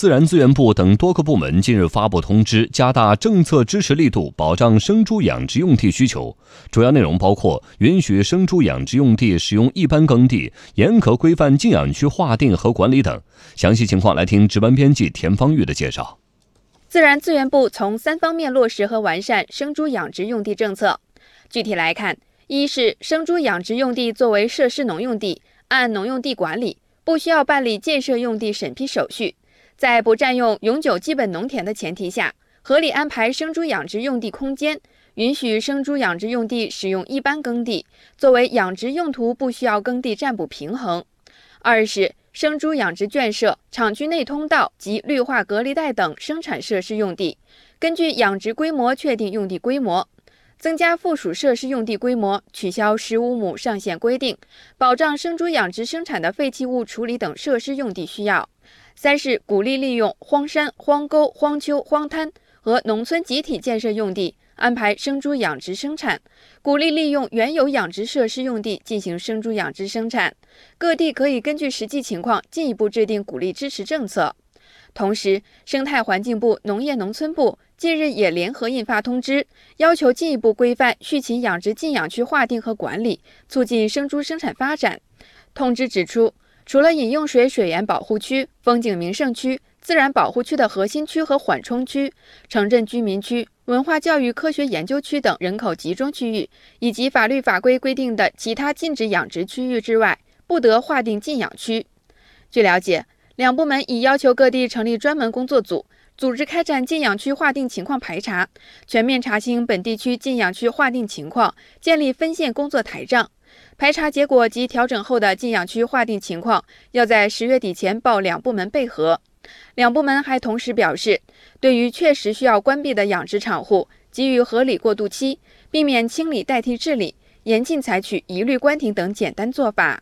自然资源部等多个部门近日发布通知，加大政策支持力度，保障生猪养殖用地需求。主要内容包括允许生猪养殖用地使用一般耕地，严格规范禁养区划定和管理等。详细情况来听值班编辑田方玉的介绍。自然资源部从三方面落实和完善生猪养殖用地政策。具体来看，一是生猪养殖用地作为设施农用地，按农用地管理，不需要办理建设用地审批手续。在不占用永久基本农田的前提下，合理安排生猪养殖用地空间，允许生猪养殖用地使用一般耕地，作为养殖用途不需要耕地占补平衡。二是生猪养殖圈舍、厂区内通道及绿化隔离带等生产设施用地，根据养殖规模确定用地规模，增加附属设施用地规模，取消十五亩上限规定，保障生猪养殖生产的废弃物处理等设施用地需要。三是鼓励利用荒山、荒沟、荒丘、荒滩和农村集体建设用地安排生猪养殖生产，鼓励利用原有养殖设施用地进行生猪养殖生产。各地可以根据实际情况进一步制定鼓励支持政策。同时，生态环境部、农业农村部近日也联合印发通知，要求进一步规范畜禽养殖禁养区划定和管理，促进生猪生产发展。通知指出。除了饮用水水源保护区、风景名胜区、自然保护区的核心区和缓冲区、城镇居民区、文化教育科学研究区等人口集中区域，以及法律法规规定的其他禁止养殖区域之外，不得划定禁养区。据了解，两部门已要求各地成立专门工作组，组织开展禁养区划定情况排查，全面查清本地区禁养区划定情况，建立分线工作台账。排查结果及调整后的禁养区划定情况，要在十月底前报两部门备核。两部门还同时表示，对于确实需要关闭的养殖场户，给予合理过渡期，避免清理代替治理，严禁采取一律关停等简单做法。